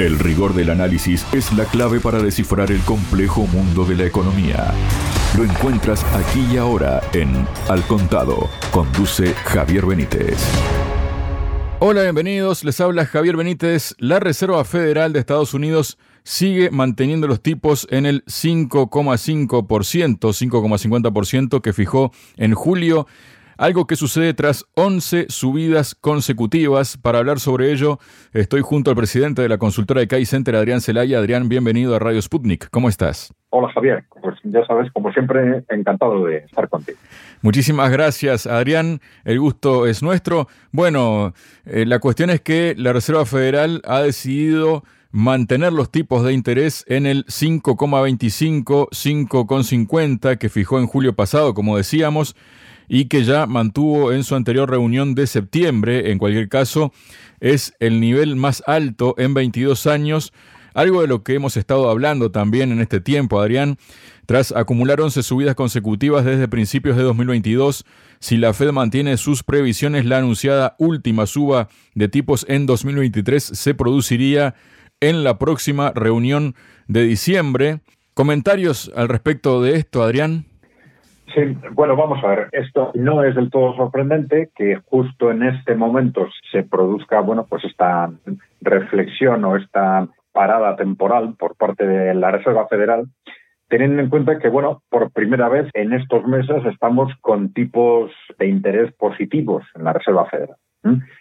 El rigor del análisis es la clave para descifrar el complejo mundo de la economía. Lo encuentras aquí y ahora en Al Contado. Conduce Javier Benítez. Hola, bienvenidos. Les habla Javier Benítez. La Reserva Federal de Estados Unidos sigue manteniendo los tipos en el 5,5%, 5,50% que fijó en julio algo que sucede tras 11 subidas consecutivas. Para hablar sobre ello, estoy junto al presidente de la consultora de CAI Center, Adrián Celaya. Adrián, bienvenido a Radio Sputnik. ¿Cómo estás? Hola Javier, pues ya sabes, como siempre, encantado de estar contigo. Muchísimas gracias, Adrián. El gusto es nuestro. Bueno, eh, la cuestión es que la Reserva Federal ha decidido mantener los tipos de interés en el 5,25, 5,50 que fijó en julio pasado, como decíamos y que ya mantuvo en su anterior reunión de septiembre. En cualquier caso, es el nivel más alto en 22 años. Algo de lo que hemos estado hablando también en este tiempo, Adrián, tras acumular 11 subidas consecutivas desde principios de 2022, si la Fed mantiene sus previsiones, la anunciada última suba de tipos en 2023 se produciría en la próxima reunión de diciembre. ¿Comentarios al respecto de esto, Adrián? Sí, bueno, vamos a ver. Esto no es del todo sorprendente que justo en este momento se produzca, bueno, pues esta reflexión o esta parada temporal por parte de la Reserva Federal, teniendo en cuenta que, bueno, por primera vez en estos meses estamos con tipos de interés positivos en la Reserva Federal.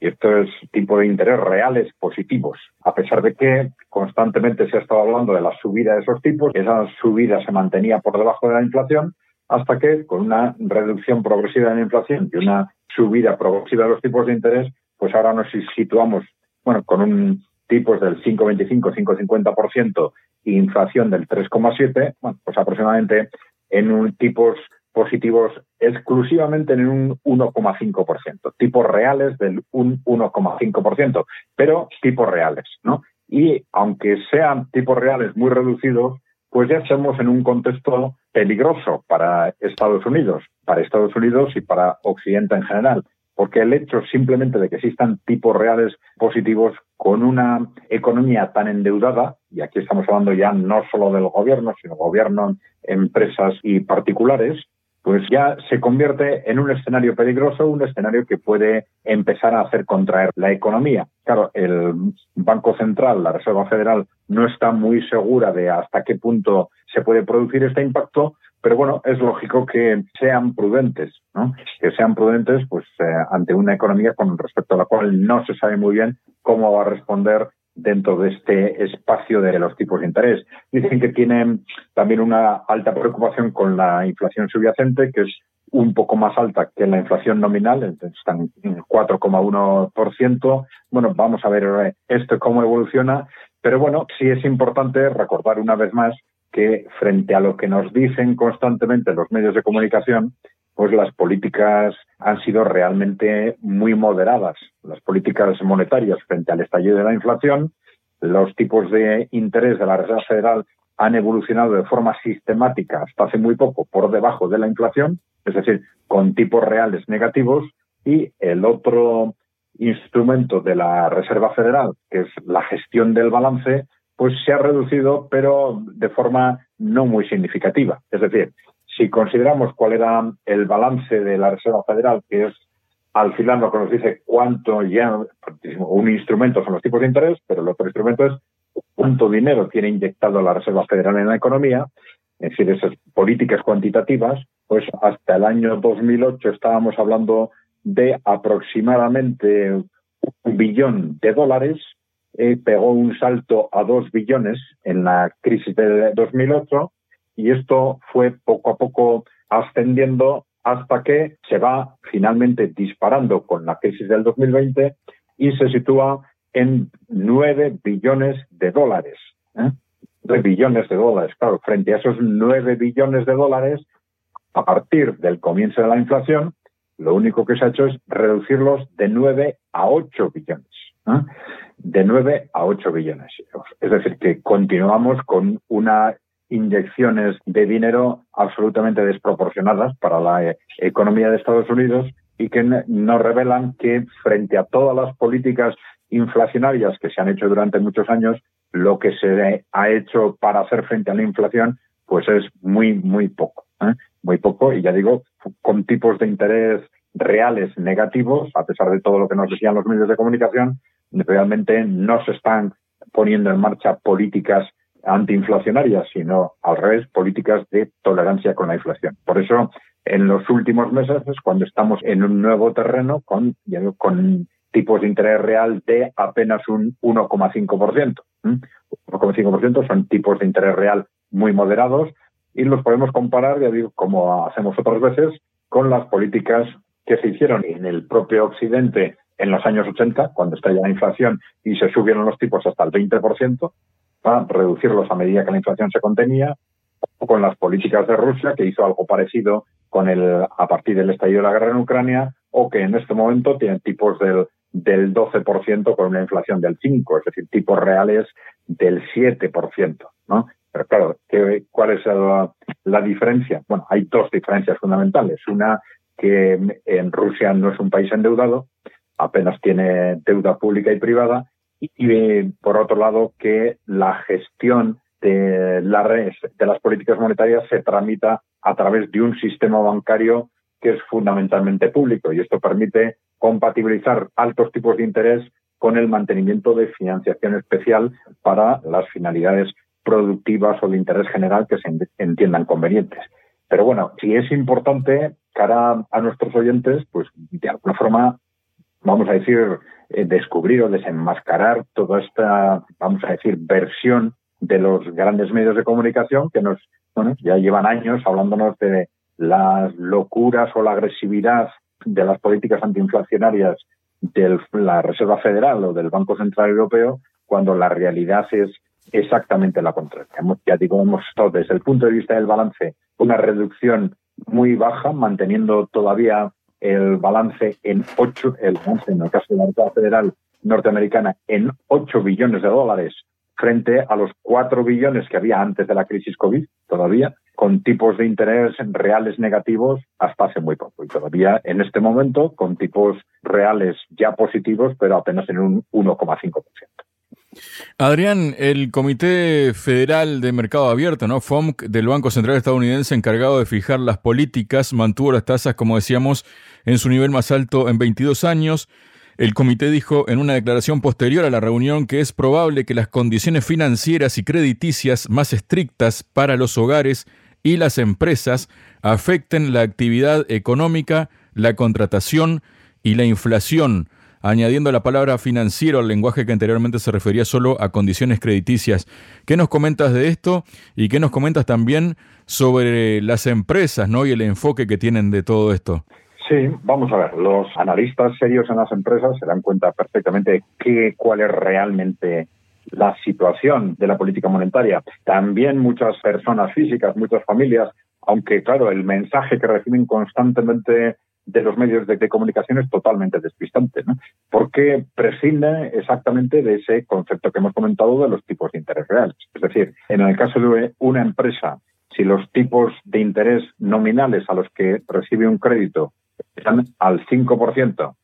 Y esto es tipo de interés reales positivos. A pesar de que constantemente se ha estado hablando de la subida de esos tipos, esa subida se mantenía por debajo de la inflación, hasta que con una reducción progresiva de la inflación y una subida progresiva de los tipos de interés, pues ahora nos situamos, bueno, con un tipos del 5,25, 5,50% e inflación del 3,7, bueno, pues aproximadamente en un tipos positivos exclusivamente en un 1,5%, tipos reales del 1,5%, pero tipos reales, ¿no? Y aunque sean tipos reales muy reducidos, pues ya estamos en un contexto peligroso para Estados Unidos, para Estados Unidos y para Occidente en general, porque el hecho simplemente de que existan tipos reales positivos con una economía tan endeudada, y aquí estamos hablando ya no solo del gobierno, sino gobierno, empresas y particulares, pues ya se convierte en un escenario peligroso, un escenario que puede empezar a hacer contraer la economía. Claro, el Banco Central, la Reserva Federal, no está muy segura de hasta qué punto se puede producir este impacto, pero bueno, es lógico que sean prudentes, ¿no? Que sean prudentes, pues, eh, ante una economía con respecto a la cual no se sabe muy bien cómo va a responder dentro de este espacio de los tipos de interés. Dicen que tienen también una alta preocupación con la inflación subyacente, que es un poco más alta que la inflación nominal, están en 4,1%. Bueno, vamos a ver esto cómo evoluciona, pero bueno, sí es importante recordar una vez más que frente a lo que nos dicen constantemente los medios de comunicación, pues las políticas han sido realmente muy moderadas. Las políticas monetarias frente al estallido de la inflación, los tipos de interés de la Reserva Federal han evolucionado de forma sistemática hasta hace muy poco por debajo de la inflación, es decir, con tipos reales negativos, y el otro instrumento de la Reserva Federal, que es la gestión del balance, pues se ha reducido, pero de forma no muy significativa. Es decir, si consideramos cuál era el balance de la Reserva Federal, que es al final lo que nos dice cuánto ya, un instrumento son los tipos de interés, pero el otro instrumento es cuánto dinero tiene inyectado la Reserva Federal en la economía, es decir, esas políticas cuantitativas, pues hasta el año 2008 estábamos hablando de aproximadamente un billón de dólares, eh, pegó un salto a dos billones en la crisis de 2008 y esto fue poco a poco ascendiendo hasta que se va finalmente disparando con la crisis del 2020 y se sitúa en 9 billones de dólares. ¿eh? 9 billones de dólares, claro, frente a esos 9 billones de dólares, a partir del comienzo de la inflación, lo único que se ha hecho es reducirlos de 9 a 8 billones. ¿eh? De 9 a 8 billones. Es decir, que continuamos con una inyecciones de dinero absolutamente desproporcionadas para la eh, economía de Estados Unidos y que nos revelan que frente a todas las políticas inflacionarias que se han hecho durante muchos años, lo que se ha hecho para hacer frente a la inflación, pues es muy, muy poco. ¿eh? Muy poco, y ya digo, con tipos de interés reales negativos, a pesar de todo lo que nos decían los medios de comunicación, realmente no se están poniendo en marcha políticas antiinflacionarias, sino al revés, políticas de tolerancia con la inflación. Por eso, en los últimos meses es cuando estamos en un nuevo terreno con, tipos de interés real de apenas un 1,5%. 1,5% son tipos de interés real muy moderados y los podemos comparar, ya digo, como hacemos otras veces, con las políticas que se hicieron en el propio Occidente en los años 80, cuando estalla la inflación y se subieron los tipos hasta el 20%, para reducirlos a medida que la inflación se contenía, o con las políticas de Rusia, que hizo algo parecido con el, a partir del estallido de la guerra en Ucrania, o que en este momento tienen tipos del, del 12% con una inflación del 5%, es decir, tipos reales del 7%, ¿no? Pero claro, ¿qué, ¿cuál es la, la diferencia? Bueno, hay dos diferencias fundamentales. Una, que en Rusia no es un país endeudado, apenas tiene deuda pública y privada, y, por otro lado que la gestión de, la, de las políticas monetarias se tramita a través de un sistema bancario que es fundamentalmente público y esto permite compatibilizar altos tipos de interés con el mantenimiento de financiación especial para las finalidades productivas o de interés general que se entiendan convenientes. Pero bueno, si es importante cara a nuestros oyentes, pues de alguna forma vamos a decir, eh, descubrir o desenmascarar toda esta, vamos a decir, versión de los grandes medios de comunicación que nos, bueno, ya llevan años hablándonos de las locuras o la agresividad de las políticas antiinflacionarias de la Reserva Federal o del Banco Central Europeo, cuando la realidad es exactamente la contraria. Ya digo, hemos estado desde el punto de vista del balance una reducción muy baja, manteniendo todavía el balance en 8, el en el caso de la Reserva Federal norteamericana, en 8 billones de dólares frente a los 4 billones que había antes de la crisis COVID, todavía, con tipos de interés reales negativos hasta hace muy poco. Y todavía en este momento con tipos reales ya positivos, pero apenas en un 1,5%. Adrián, el Comité Federal de Mercado Abierto, ¿no? FOMC, del Banco Central Estadounidense, encargado de fijar las políticas, mantuvo las tasas, como decíamos, en su nivel más alto en 22 años. El comité dijo en una declaración posterior a la reunión que es probable que las condiciones financieras y crediticias más estrictas para los hogares y las empresas afecten la actividad económica, la contratación y la inflación añadiendo la palabra financiero al lenguaje que anteriormente se refería solo a condiciones crediticias. ¿Qué nos comentas de esto y qué nos comentas también sobre las empresas ¿no? y el enfoque que tienen de todo esto? Sí, vamos a ver, los analistas serios en las empresas se dan cuenta perfectamente de cuál es realmente la situación de la política monetaria. También muchas personas físicas, muchas familias, aunque claro, el mensaje que reciben constantemente de los medios de, comunicación es totalmente despistante, ¿no? porque prescinde exactamente de ese concepto que hemos comentado de los tipos de interés reales. Es decir, en el caso de una empresa, si los tipos de interés nominales a los que recibe un crédito están al 5%,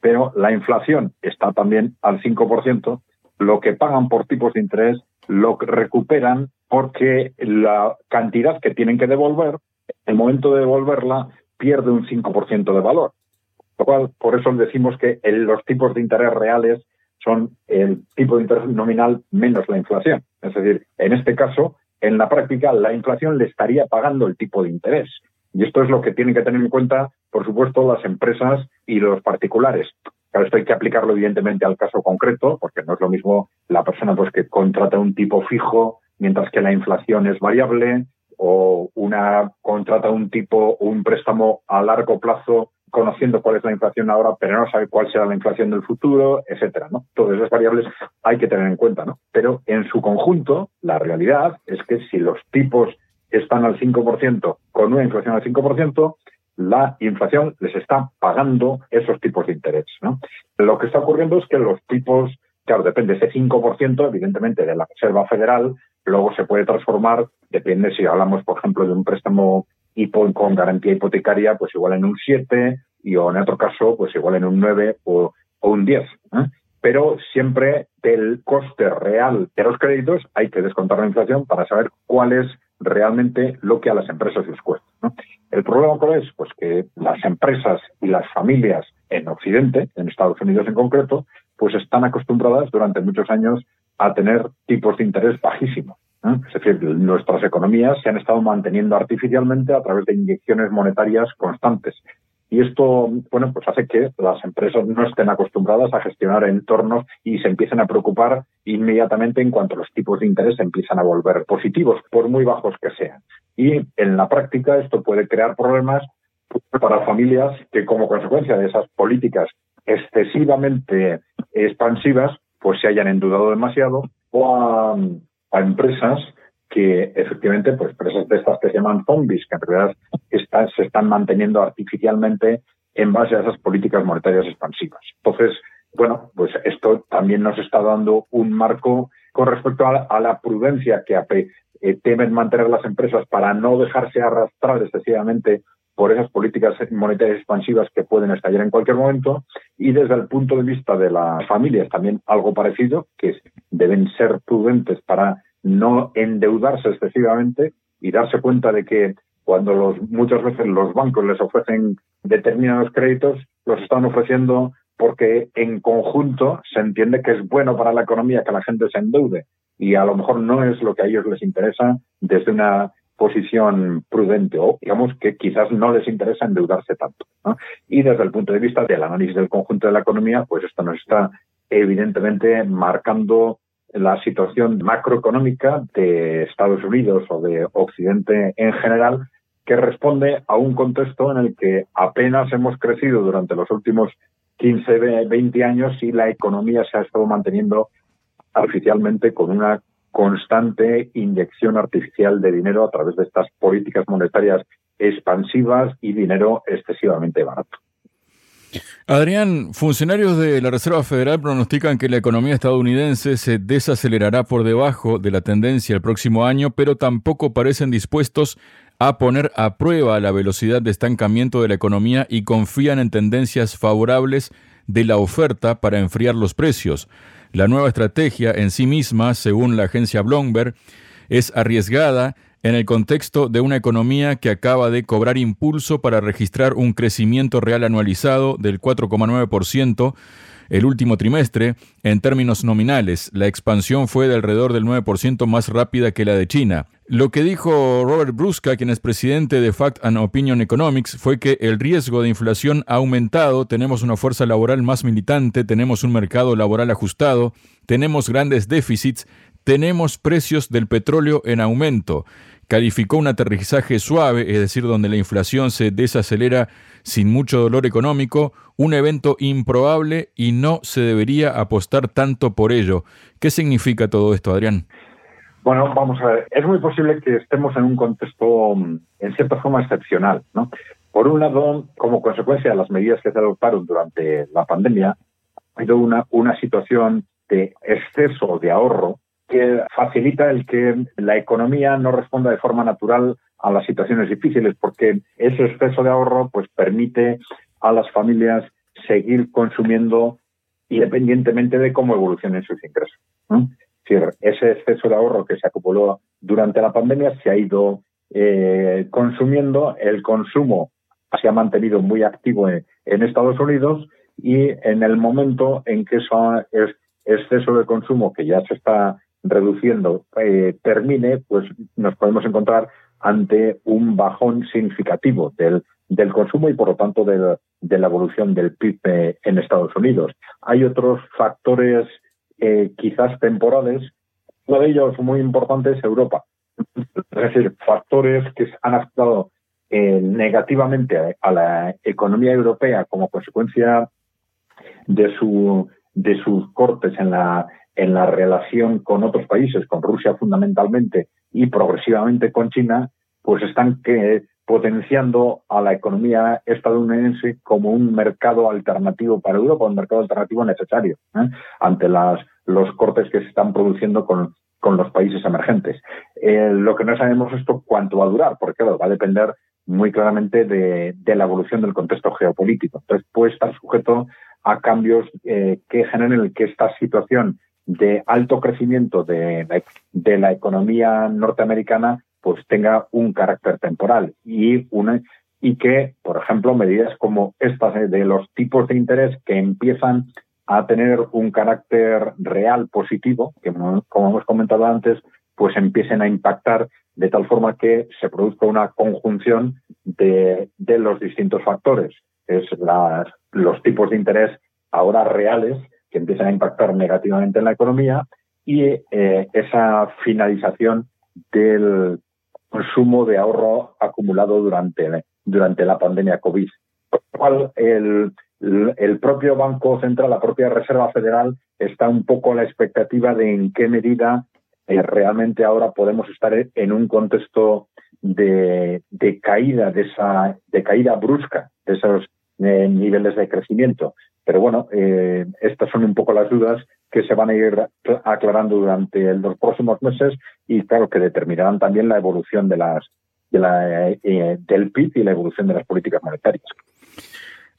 pero la inflación está también al 5%, lo que pagan por tipos de interés lo recuperan porque la cantidad que tienen que devolver, el momento de devolverla, pierde un 5% de valor. Lo cual, por eso decimos que los tipos de interés reales son el tipo de interés nominal menos la inflación. Es decir, en este caso, en la práctica, la inflación le estaría pagando el tipo de interés. Y esto es lo que tienen que tener en cuenta, por supuesto, las empresas y los particulares. Claro, esto hay que aplicarlo evidentemente al caso concreto, porque no es lo mismo la persona pues, que contrata un tipo fijo, mientras que la inflación es variable, o una contrata un tipo, un préstamo a largo plazo conociendo cuál es la inflación ahora, pero no sabe cuál será la inflación del futuro, etcétera, ¿no? Todas esas variables hay que tener en cuenta, ¿no? Pero en su conjunto, la realidad es que si los tipos están al 5% con una inflación al 5%, la inflación les está pagando esos tipos de interés, ¿no? Lo que está ocurriendo es que los tipos, claro, depende ese 5%, evidentemente, de la Reserva Federal, luego se puede transformar, depende si hablamos, por ejemplo, de un préstamo con garantía hipotecaria, pues igual en un 7 y o en otro caso, pues igual en un 9 o, un 10. ¿eh? pero siempre del coste real de los créditos hay que descontar la inflación para saber cuál es realmente lo que a las empresas les cuesta. El problema cuál es, pues que las empresas y las familias en Occidente, en Estados Unidos en concreto, pues están acostumbradas durante muchos años a tener tipos de interés bajísimos. Es decir, nuestras economías se han estado manteniendo artificialmente a través de inyecciones monetarias constantes. Y esto, bueno, pues hace que las empresas no estén acostumbradas a gestionar entornos y se empiecen a preocupar inmediatamente en cuanto los tipos de interés empiezan a volver positivos, por muy bajos que sean. Y en la práctica esto puede crear problemas para familias que como consecuencia de esas políticas excesivamente expansivas, pues se hayan endeudado demasiado o a, empresas que efectivamente, pues empresas de estas que se llaman zombies, que en realidad se están manteniendo artificialmente en base a esas políticas monetarias expansivas. Entonces, bueno, pues esto también nos está dando un marco con respecto a la, prudencia que eh, temen mantener las empresas para no dejarse arrastrar excesivamente por esas políticas monetarias expansivas que pueden estallar en cualquier momento y desde el punto de vista de las familias también algo parecido, que deben ser prudentes para no endeudarse excesivamente y darse cuenta de que cuando los, muchas veces los bancos les ofrecen determinados créditos, los están ofreciendo porque en conjunto se entiende que es bueno para la economía que la gente se endeude. Y a lo mejor no es lo que a ellos les interesa desde una posición prudente o digamos que quizás no les interesa endeudarse tanto. Y desde el punto de vista del análisis del conjunto de la economía, pues esto nos está evidentemente marcando la situación macroeconómica de Estados Unidos o de Occidente en general, que responde a un contexto en el que apenas hemos crecido durante los últimos 15, 20 años y la economía se ha estado manteniendo artificialmente con una constante inyección artificial de dinero a través de estas políticas monetarias expansivas y dinero excesivamente barato. Adrián, funcionarios de la Reserva Federal pronostican que la economía estadounidense se desacelerará por debajo de la tendencia el próximo año, pero tampoco parecen dispuestos a poner a prueba la velocidad de estancamiento de la economía y confían en tendencias favorables de la oferta para enfriar los precios. La nueva estrategia en sí misma, según la agencia Bloomberg, es arriesgada en el contexto de una economía que acaba de cobrar impulso para registrar un crecimiento real anualizado del 4,9% el último trimestre, en términos nominales, la expansión fue de alrededor del 9% más rápida que la de China. Lo que dijo Robert Brusca, quien es presidente de Fact and Opinion Economics, fue que el riesgo de inflación ha aumentado, tenemos una fuerza laboral más militante, tenemos un mercado laboral ajustado, tenemos grandes déficits, tenemos precios del petróleo en aumento calificó un aterrizaje suave, es decir, donde la inflación se desacelera sin mucho dolor económico, un evento improbable y no se debería apostar tanto por ello. ¿Qué significa todo esto, Adrián? Bueno, vamos a ver, es muy posible que estemos en un contexto mm, en cierta forma excepcional, ¿no? Por un lado, como consecuencia de las medidas que se adoptaron durante la pandemia, ha habido una, una situación de exceso de ahorro que facilita el que la economía no responda de forma natural a las situaciones difíciles, porque ese exceso de ahorro pues permite a las familias seguir consumiendo independientemente de cómo evolucionen sus ingresos. Decir, ese exceso de ahorro que se acumuló durante la pandemia se ha ido eh, consumiendo, el consumo se ha mantenido muy activo en, Estados Unidos y en el momento en que ese exceso de consumo que ya se está reduciendo eh, termine, pues nos podemos encontrar ante un bajón significativo del, consumo y por lo tanto de, de la evolución del PIB en Estados Unidos. Hay otros factores eh, quizás temporales, uno de ellos muy importante es Europa. Es decir, factores que han afectado eh, negativamente a la economía europea como consecuencia de su de sus cortes en la en la relación con otros países, con Rusia fundamentalmente y progresivamente con China, pues están que, potenciando a la economía estadounidense como un mercado alternativo para Europa, un mercado alternativo necesario ¿eh? ante las, los cortes que se están produciendo con, con los países emergentes. Eh, lo que no sabemos esto cuánto va a durar, porque va a depender muy claramente de, la evolución del contexto geopolítico. Entonces puede estar sujeto a cambios que generen que esta situación de alto crecimiento de de la economía norteamericana pues tenga un carácter temporal y una y que, por ejemplo, medidas como estas de los tipos de interés que empiezan a tener un carácter real positivo, que como hemos comentado antes, pues empiecen a impactar de tal forma que se produzca una conjunción de, de los distintos factores. Es los tipos de interés ahora reales que empiezan a impactar negativamente en la economía y eh, esa finalización del consumo de ahorro acumulado durante, durante la pandemia COVID. Por lo cual, el propio Banco Central, la propia Reserva Federal, está un poco a la expectativa de en qué medida eh, realmente ahora podemos estar en un contexto de, de, caída, de esa, de caída brusca de esos eh, niveles de crecimiento. Pero bueno, eh, estas son un poco las dudas que se van a ir aclarando durante los próximos meses y claro que determinarán también la evolución de las de la, eh, del PIB y la evolución de las políticas monetarias.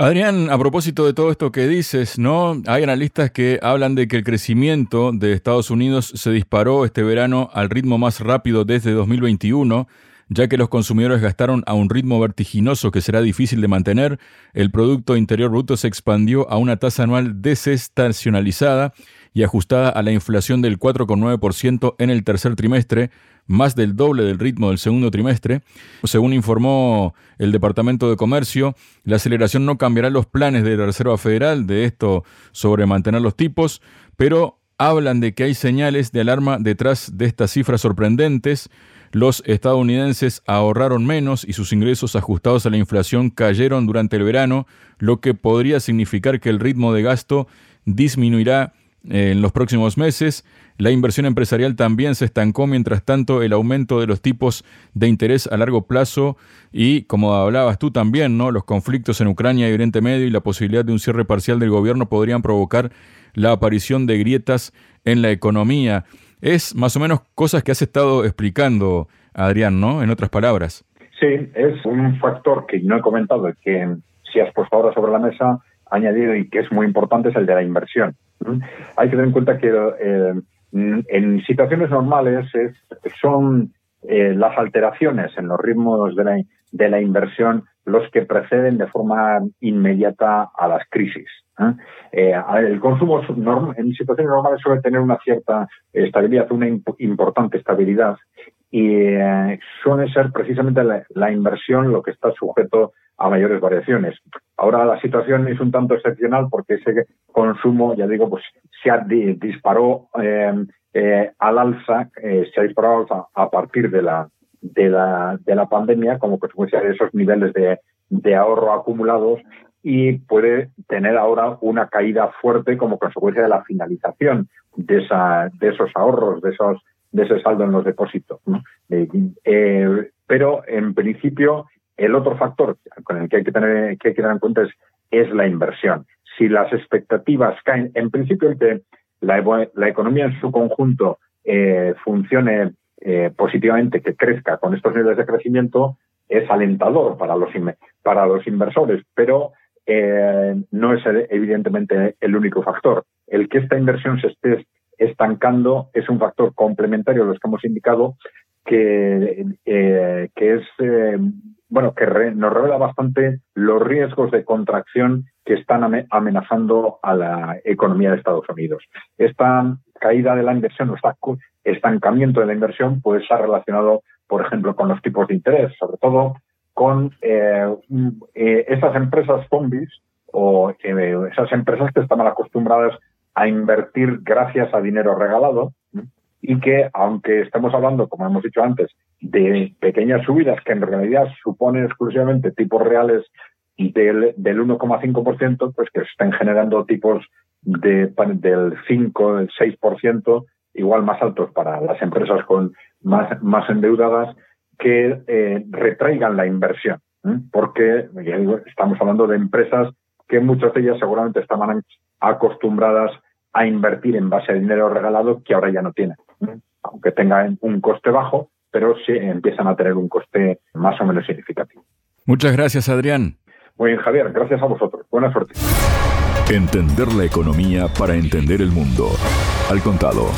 Adrián, a propósito de todo esto que dices, ¿no? Hay analistas que hablan de que el crecimiento de Estados Unidos se disparó este verano al ritmo más rápido desde 2021 ya que los consumidores gastaron a un ritmo vertiginoso que será difícil de mantener, el Producto Interior Bruto se expandió a una tasa anual desestacionalizada y ajustada a la inflación del 4,9% en el tercer trimestre, más del doble del ritmo del segundo trimestre. Según informó el Departamento de Comercio, la aceleración no cambiará los planes de la Reserva Federal de esto sobre mantener los tipos, pero hablan de que hay señales de alarma detrás de estas cifras sorprendentes. Los estadounidenses ahorraron menos y sus ingresos ajustados a la inflación cayeron durante el verano, lo que podría significar que el ritmo de gasto disminuirá en los próximos meses. La inversión empresarial también se estancó, mientras tanto el aumento de los tipos de interés a largo plazo y, como hablabas tú también, ¿no? los conflictos en Ucrania y Oriente Medio y la posibilidad de un cierre parcial del gobierno podrían provocar la aparición de grietas en la economía. Es más o menos cosas que has estado explicando, Adrián, ¿no? En otras palabras. Sí, es un factor que no he comentado, que si has puesto ahora sobre la mesa, añadido y que es muy importante, es el de la inversión. Hay que tener en cuenta que eh, en situaciones normales es, son eh, las alteraciones en los ritmos de la, de la inversión los que preceden de forma inmediata a las crisis. ¿eh? El consumo en situaciones normales suele tener una cierta estabilidad, una importante estabilidad, y suele ser precisamente la, inversión lo que está sujeto a mayores variaciones. Ahora la situación es un tanto excepcional porque ese consumo, ya digo, pues se ha disparó al alza, se ha disparado a, partir de la, de la, de la pandemia como consecuencia de esos niveles de, de ahorro acumulados y puede tener ahora una caída fuerte como consecuencia de la finalización de, esa, de esos ahorros, de esos de ese saldo en los depósitos. Eh, eh, pero en principio el otro factor con el que hay que tener que, tener en cuenta es, la inversión. Si las expectativas caen, en principio el que la, economía en su conjunto eh, funcione positivamente, que crezca con estos niveles de crecimiento, es alentador para los, inversores, pero eh, no es evidentemente el único factor. El que esta inversión se esté estancando es un factor complementario a los que hemos indicado que, eh, es eh, bueno que nos revela bastante los riesgos de contracción que están amenazando a la economía de Estados Unidos. Esta caída de la inversión o este estancamiento de la inversión puede estar relacionado, por ejemplo, con los tipos de interés, sobre todo con eh, eh, esas empresas zombies o eh, esas empresas que están acostumbradas a invertir gracias a dinero regalado y que, aunque estamos hablando, como hemos dicho antes, de pequeñas subidas que en realidad suponen exclusivamente tipos reales del, del 1,5%, pues que estén generando tipos de, del 5, del 6%, igual más altos para las empresas con más, más endeudadas que eh, retraigan la inversión, porque estamos hablando de empresas que muchas de ellas seguramente estaban acostumbradas a invertir en base a dinero regalado que ahora ya no tienen, aunque tengan un coste bajo, pero sí empiezan a tener un coste más o menos significativo. Muchas gracias, Adrián. Muy bien, Javier, gracias a vosotros. Buena suerte. Entender la economía para entender el mundo. Al contado.